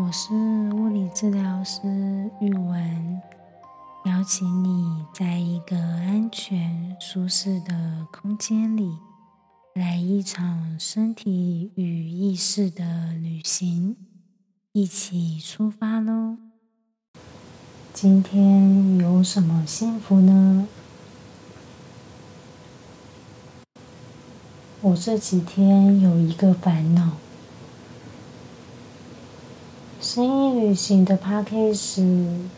我是物理治疗师玉文，邀请你在一个安全、舒适的空间里，来一场身体与意识的旅行，一起出发喽！今天有什么幸福呢？我这几天有一个烦恼。声音旅行的 p a c k a g e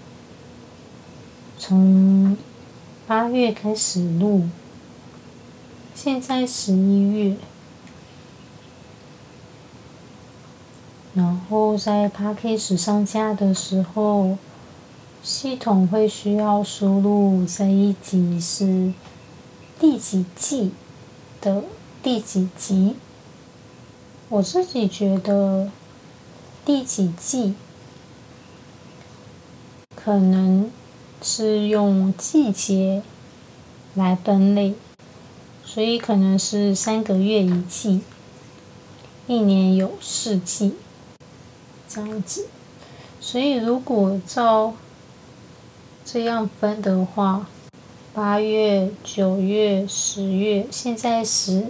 从八月开始录，现在十一月，然后在 p a c k a g e 上架的时候，系统会需要输入这一集是第几季的。第几集？我自己觉得第几季可能是用季节来分类，所以可能是三个月一季，一年有四季这样子。所以如果照这样分的话，八月、九月、十月，现在十。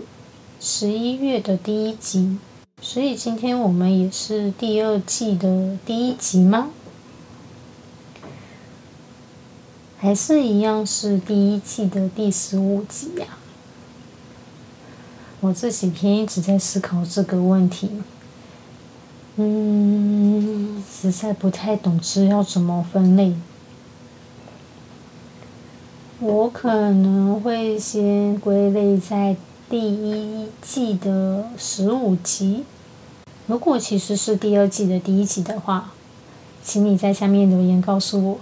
十一月的第一集，所以今天我们也是第二季的第一集吗？还是一样是第一季的第十五集呀？我这几天一直在思考这个问题，嗯，实在不太懂是要怎么分类。我可能会先归类在。第一季的十五集，如果其实是第二季的第一集的话，请你在下面留言告诉我，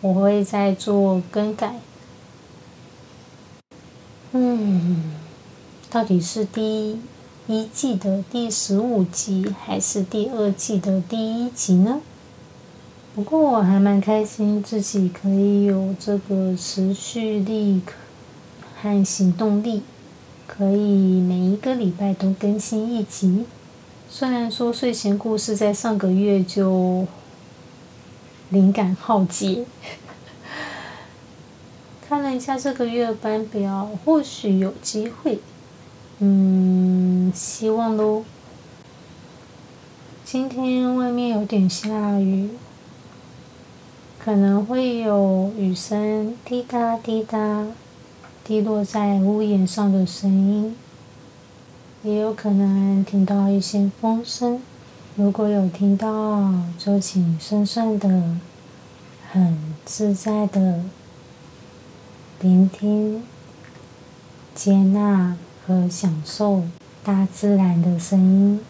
我会再做更改。嗯，到底是第一季的第十五集，还是第二季的第一集呢？不过我还蛮开心，自己可以有这个持续力和行动力。可以每一个礼拜都更新一集。虽然说睡前故事在上个月就灵感耗竭，看了一下这个月班表，或许有机会。嗯，希望喽。今天外面有点下雨，可能会有雨声滴答滴答。滴落在屋檐上的声音，也有可能听到一些风声。如果有听到，就请深深的、很自在的聆听、接纳和享受大自然的声音。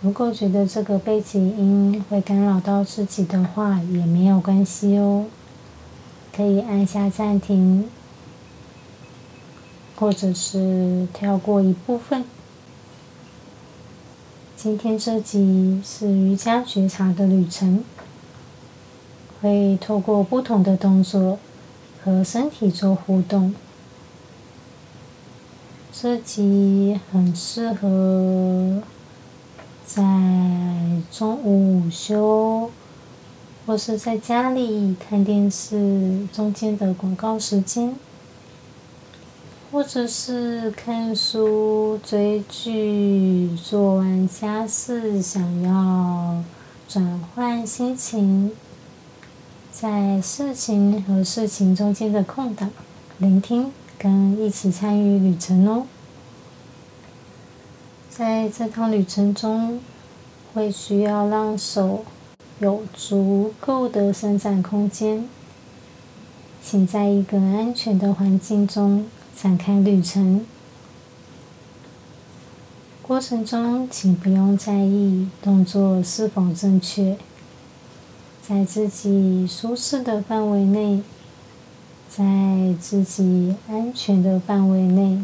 如果觉得这个背景音会干扰到自己的话，也没有关系哦，可以按下暂停。或者是跳过一部分。今天这集是瑜伽觉察的旅程，会透过不同的动作和身体做互动。这集很适合在中午午休，或是在家里看电视中间的广告时间。或者是看书、追剧、做完家事，想要转换心情，在事情和事情中间的空档，聆听跟一起参与旅程哦。在这趟旅程中，会需要让手有足够的伸展空间，请在一个安全的环境中。展开旅程，过程中请不用在意动作是否正确，在自己舒适的范围内，在自己安全的范围内，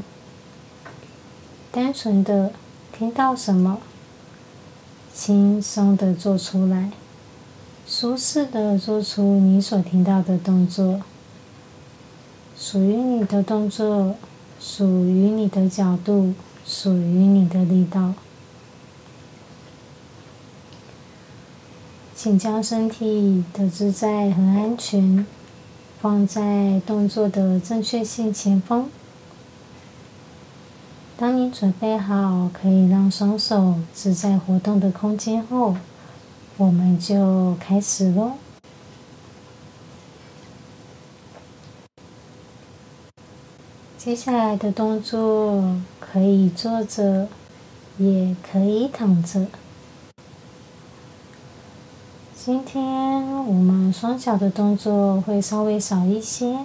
单纯的听到什么，轻松的做出来，舒适的做出你所听到的动作。属于你的动作，属于你的角度，属于你的力道。请将身体的自在和安全放在动作的正确性前方。当你准备好，可以让双手自在活动的空间后，我们就开始喽。接下来的动作可以坐着，也可以躺着。今天我们双脚的动作会稍微少一些，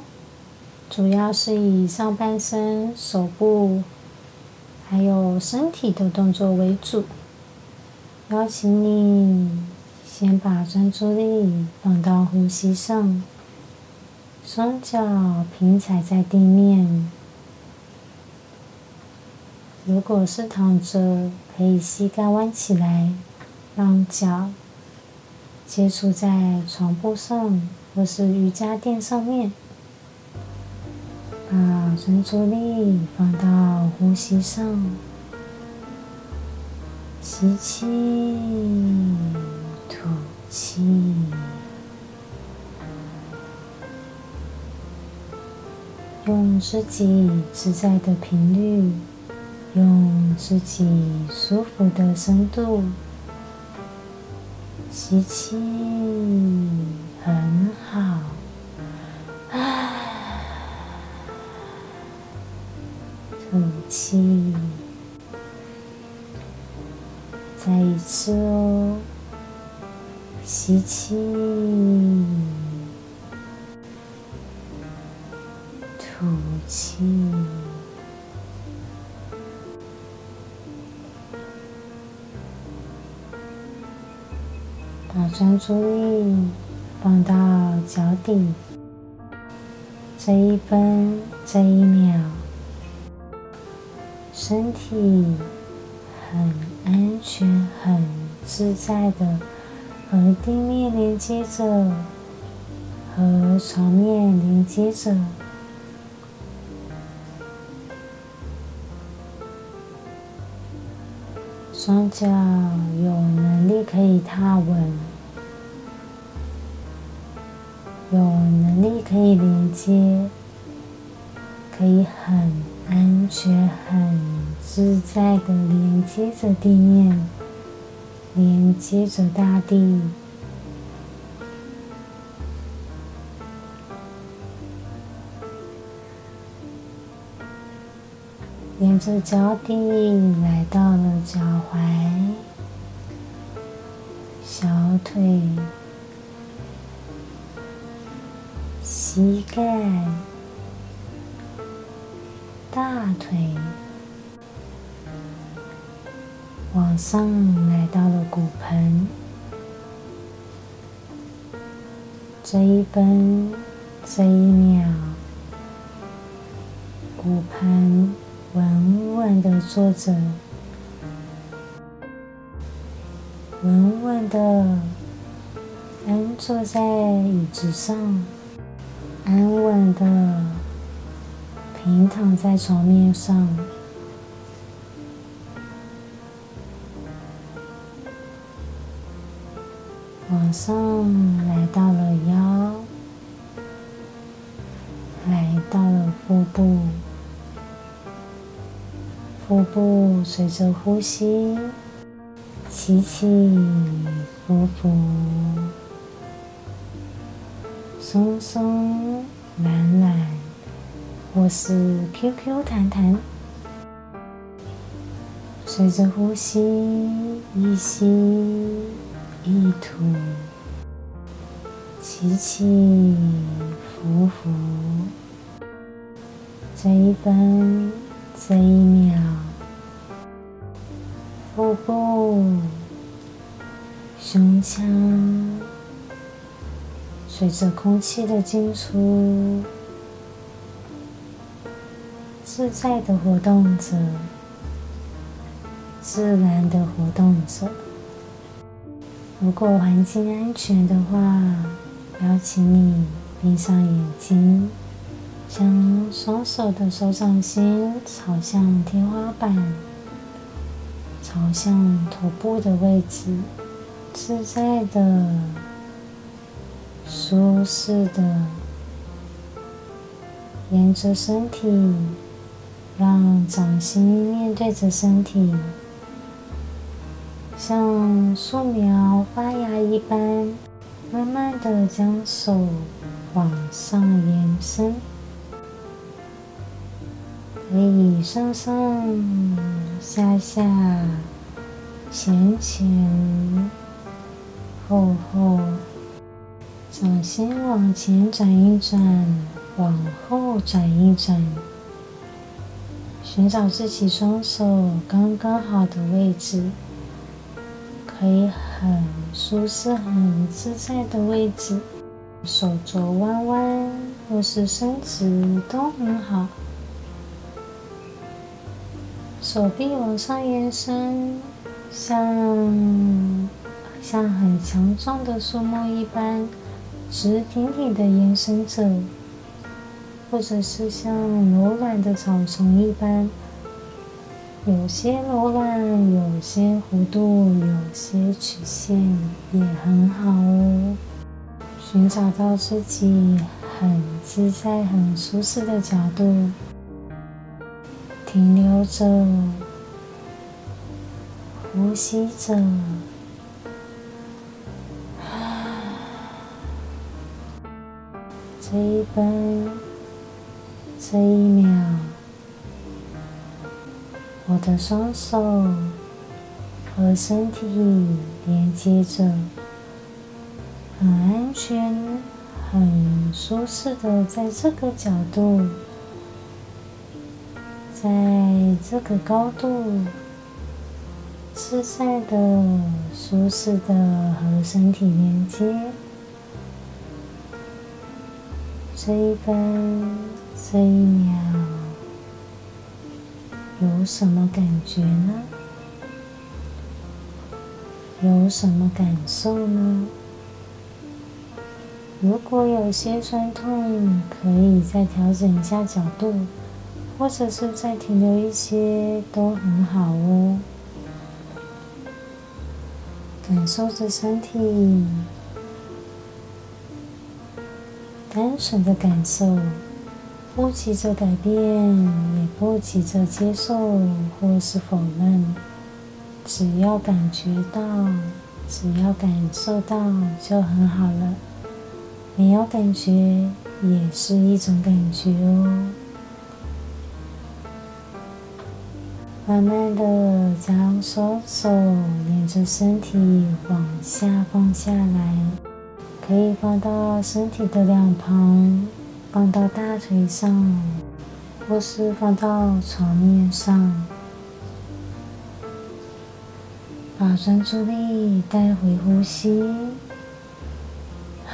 主要是以上半身、手部还有身体的动作为主。邀请你先把专注力放到呼吸上，双脚平踩在地面。如果是躺着，可以膝盖弯起来，让脚。接触在床铺上或是瑜伽垫上面，把专注力放到呼吸上，吸气，吐气，用自己自在的频率，用自己舒服的深度。吸气，很好。吐气，再一次哦。吸气，吐气。把专注力放到脚底，这一分这一秒，身体很安全、很自在的和地面连接着，和床面连接着。双脚有能力可以踏稳，有能力可以连接，可以很安全、很自在的连接着地面，连接着大地。沿着脚底来到了脚踝、小腿、膝盖、大腿，往上来到了骨盆。这一分，这一秒，骨盆。稳稳的坐着，稳稳的安坐在椅子上，安稳的平躺在床面上，往上来到了腰，来到了腹部。腹部随着呼吸起起伏伏，松松懒懒，或是 QQ 弹弹。随着呼吸一吸一吐，起起伏伏，这一分这一秒。腹部、胸腔随着空气的进出，自在的活动着，自然的活动着。如果环境安全的话，邀请你闭上眼睛，将双手的手掌心朝向天花板。朝向头部的位置，自在的、舒适的，沿着身体，让掌心面对着身体，像树苗发芽一般，慢慢的将手往上延伸。可以上上下下、前前后后，掌心往前转一转，往后转一转，寻找自己双手刚刚好的位置，可以很舒适、很自在的位置，手肘弯弯或是伸直都很好。手臂往上延伸，像像很强壮的树木一般，直挺挺的延伸着；或者是像柔软的草丛一般，有些柔软，有些弧度，有些曲线，也很好哦。寻找到自己很自在、很舒适的角度。停留着，呼吸着，这一分，这一秒，我的双手和身体连接着，很安全、很舒适的在这个角度。在这个高度，自在的、舒适的和身体连接，这一分、这一秒，有什么感觉呢？有什么感受呢？如果有些酸痛，可以再调整一下角度。或者是再停留一些都很好哦，感受着身体，单纯的感受，不急着改变，也不急着接受或是否认，只要感觉到，只要感受到就很好了。没有感觉也是一种感觉哦。慢慢的将双手沿着身体往下放下来，可以放到身体的两旁，放到大腿上，或是放到床面上，把专注力带回呼吸。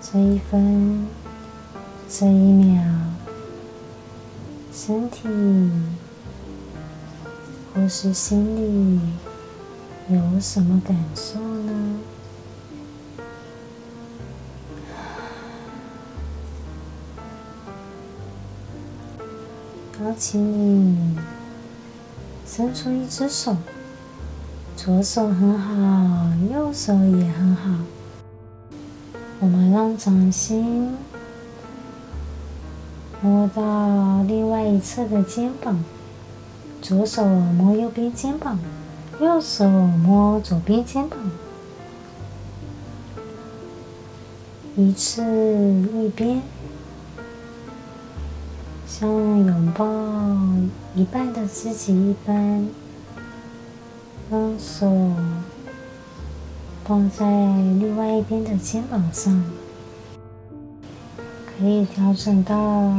这一分，这一秒，身体或是心里有什么感受呢？邀请你伸出一只手，左手很好，右手也很好。我们让掌心摸到另外一侧的肩膀，左手摸右边肩膀，右手摸左边肩膀，一次一边，像拥抱一半的自己一般，让手。放在另外一边的肩膀上，可以调整到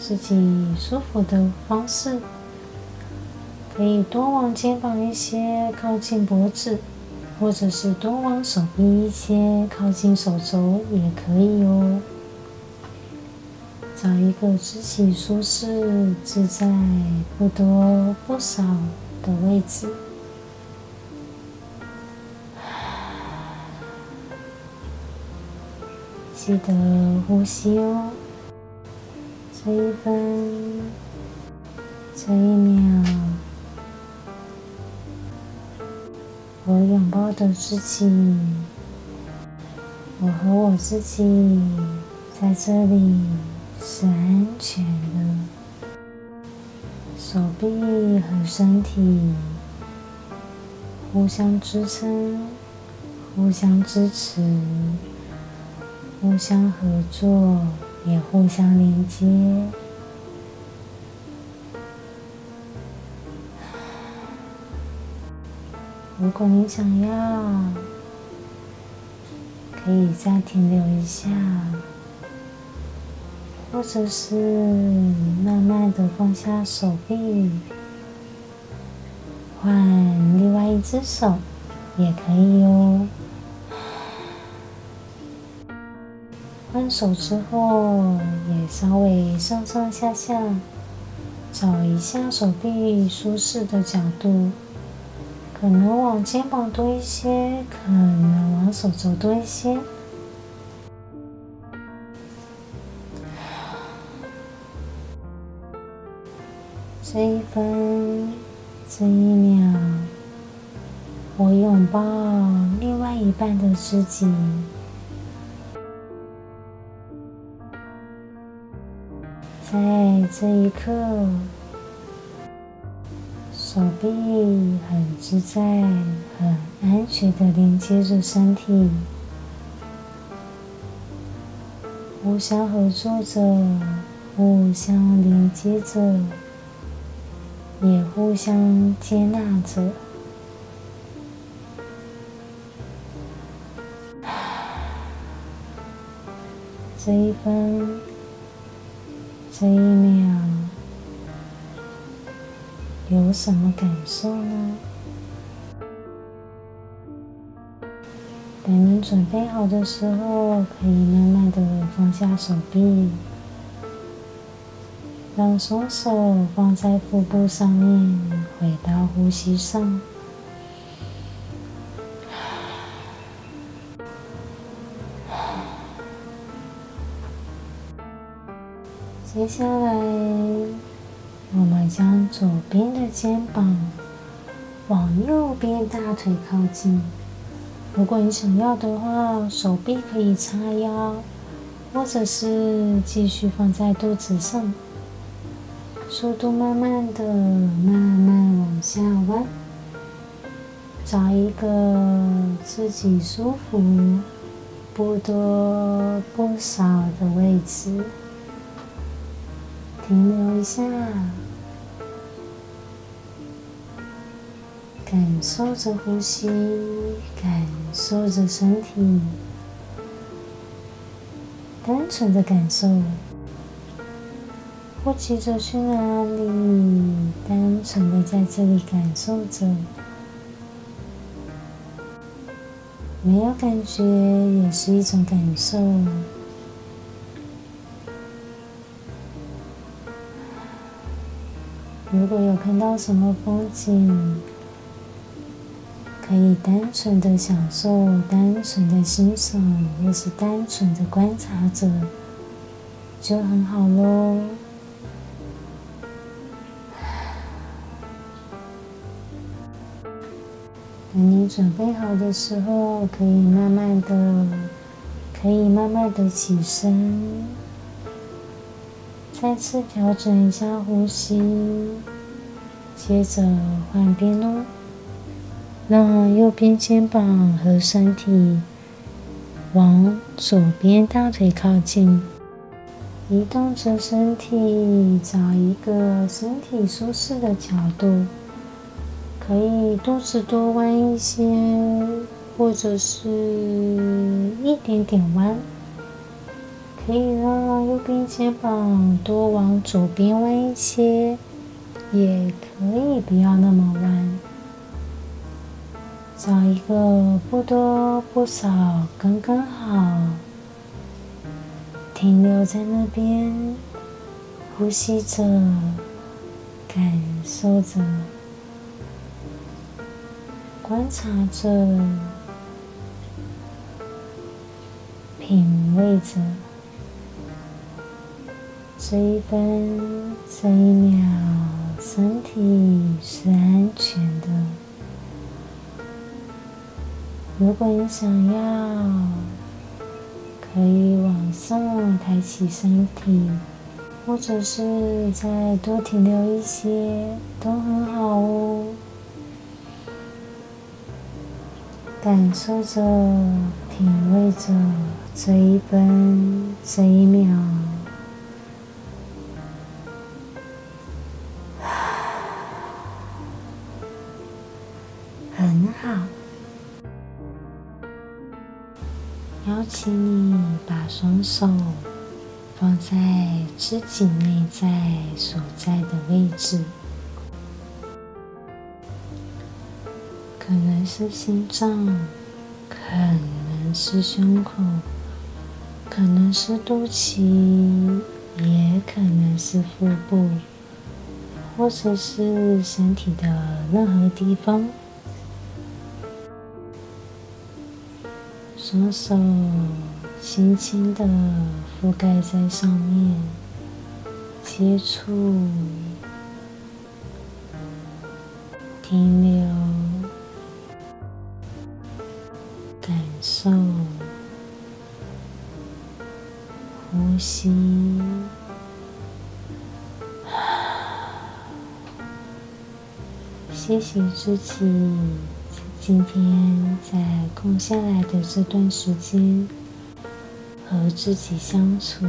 自己舒服的方式。可以多往肩膀一些，靠近脖子，或者是多往手臂一些，靠近手肘也可以哦。找一个自己舒适、自在、不多不少的位置。记得呼吸哦，这一分，这一秒，我拥抱的自己，我和我自己在这里是安全的，手臂和身体互相支撑，互相支持。互相合作，也互相连接。如果你想要，可以再停留一下，或者是慢慢的放下手臂，换另外一只手，也可以哦。换手之后，也稍微上上下下找一下手臂舒适的角度，可能往肩膀多一些，可能往手肘多一些。这一分，这一秒，我拥抱另外一半的自己。在这一刻，手臂很自在、很安全的连接着身体，互相合作着，互相连接着，也互相接纳着。这一分。这一秒有什么感受呢？等你准备好的时候，可以慢慢的放下手臂，让双手放在腹部上面，回到呼吸上。接下来，我们将左边的肩膀往右边大腿靠近。如果你想要的话，手臂可以叉腰，或者是继续放在肚子上。速度慢慢的，慢慢往下弯，找一个自己舒服、不多不少的位置。停留一下，感受着呼吸，感受着身体，单纯的感受，不急着去哪里，单纯的在这里感受着，没有感觉也是一种感受。如果有看到什么风景，可以单纯的享受、单纯的欣赏，或是单纯的观察着，就很好喽。等你准备好的时候，可以慢慢的，可以慢慢的起身。再次调整一下呼吸，接着换边哦，让右边肩膀和身体往左边大腿靠近，移动着身体，找一个身体舒适的角度，可以肚子多弯一些，或者是一点点弯。可以让右边肩膀多往左边弯一些，也可以不要那么弯，找一个不多不少，刚刚好，停留在那边，呼吸着，感受着，观察着，品味着。这一分，这一秒，身体是安全的。如果你想要，可以往上抬起身体，或者是再多停留一些，都很好哦。感受着，品味着，这一分，这一秒。己内在所在的位置。可能是心脏，可能是胸口，可能是肚脐，也可能是腹部，或者是身体的任何地方。双手轻轻的覆盖在上面，接触，停留。感受呼吸，谢谢自己，今天在空下来的这段时间和自己相处，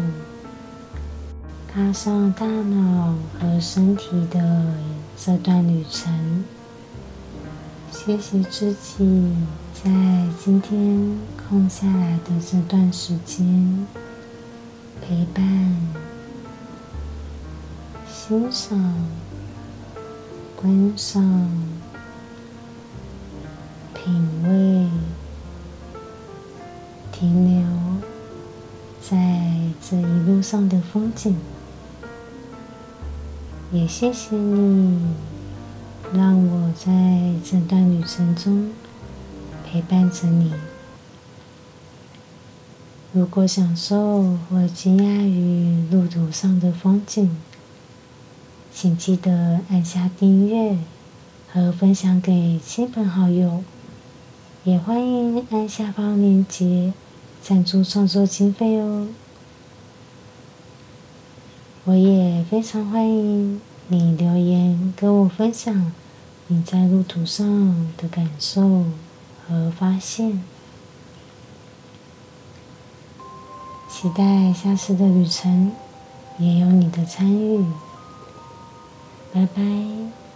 踏上大脑和身体的这段旅程。谢谢自己。在今天空下来的这段时间，陪伴、欣赏、观赏、品味、停留在这一路上的风景，也谢谢你，让我在这段旅程中。陪伴着你。如果享受或惊讶于路途上的风景，请记得按下订阅和分享给亲朋好友。也欢迎按下方链接赞助创作经费哦。我也非常欢迎你留言跟我分享你在路途上的感受。和发现，期待下次的旅程也有你的参与。拜拜。